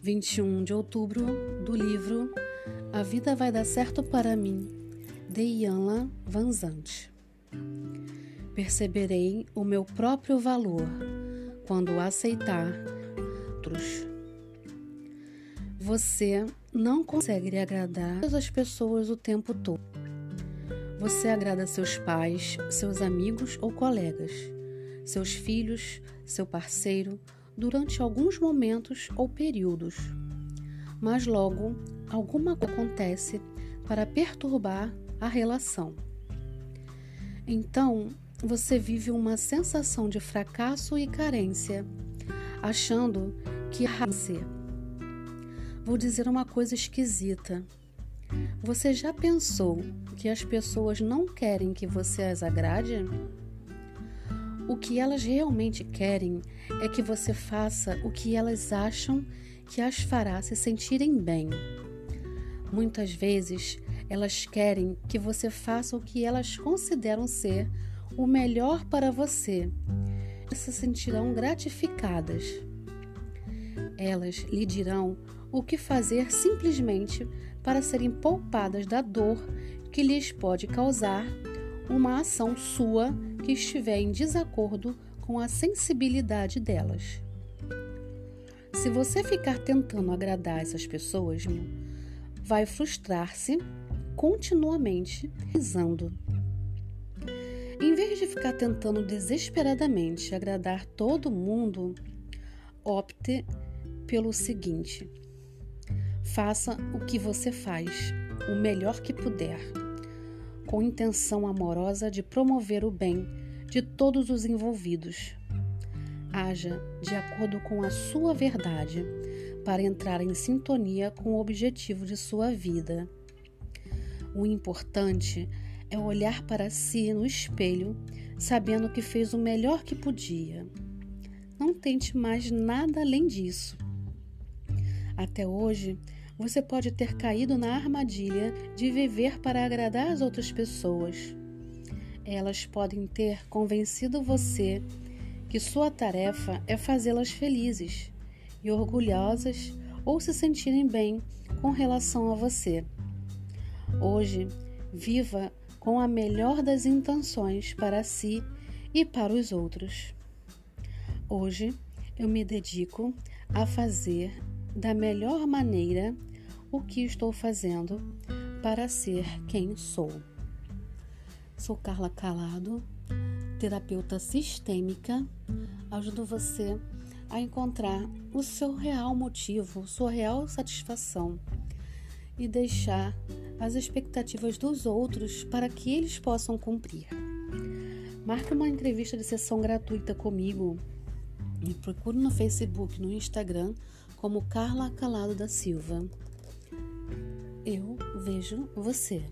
21 de outubro, do livro A Vida Vai Dar Certo para Mim, de Ianla Vanzante. Perceberei o meu próprio valor quando aceitar outros. Você não consegue agradar todas as pessoas o tempo todo. Você agrada seus pais, seus amigos ou colegas, seus filhos, seu parceiro, durante alguns momentos ou períodos. Mas logo alguma coisa acontece para perturbar a relação. Então, você vive uma sensação de fracasso e carência, achando que é ser. Vou dizer uma coisa esquisita. Você já pensou que as pessoas não querem que você as agrade? O que elas realmente querem é que você faça o que elas acham que as fará se sentirem bem. Muitas vezes, elas querem que você faça o que elas consideram ser o melhor para você. E se sentirão gratificadas. Elas lhe dirão o que fazer simplesmente para serem poupadas da dor que lhes pode causar uma ação sua que estiver em desacordo com a sensibilidade delas. Se você ficar tentando agradar essas pessoas, vai frustrar-se continuamente, pisando. Em vez de ficar tentando desesperadamente agradar todo mundo, opte pelo seguinte: faça o que você faz, o melhor que puder com intenção amorosa de promover o bem de todos os envolvidos. Haja de acordo com a sua verdade para entrar em sintonia com o objetivo de sua vida. O importante é olhar para si no espelho, sabendo que fez o melhor que podia. Não tente mais nada além disso. Até hoje, você pode ter caído na armadilha de viver para agradar as outras pessoas. Elas podem ter convencido você que sua tarefa é fazê-las felizes e orgulhosas ou se sentirem bem com relação a você. Hoje, viva com a melhor das intenções para si e para os outros. Hoje, eu me dedico a fazer da melhor maneira o que estou fazendo para ser quem sou. Sou Carla Calado, terapeuta sistêmica. Ajudo você a encontrar o seu real motivo, sua real satisfação e deixar as expectativas dos outros para que eles possam cumprir. Marque uma entrevista de sessão gratuita comigo e procure no Facebook, no Instagram como Carla Calado da Silva eu vejo você.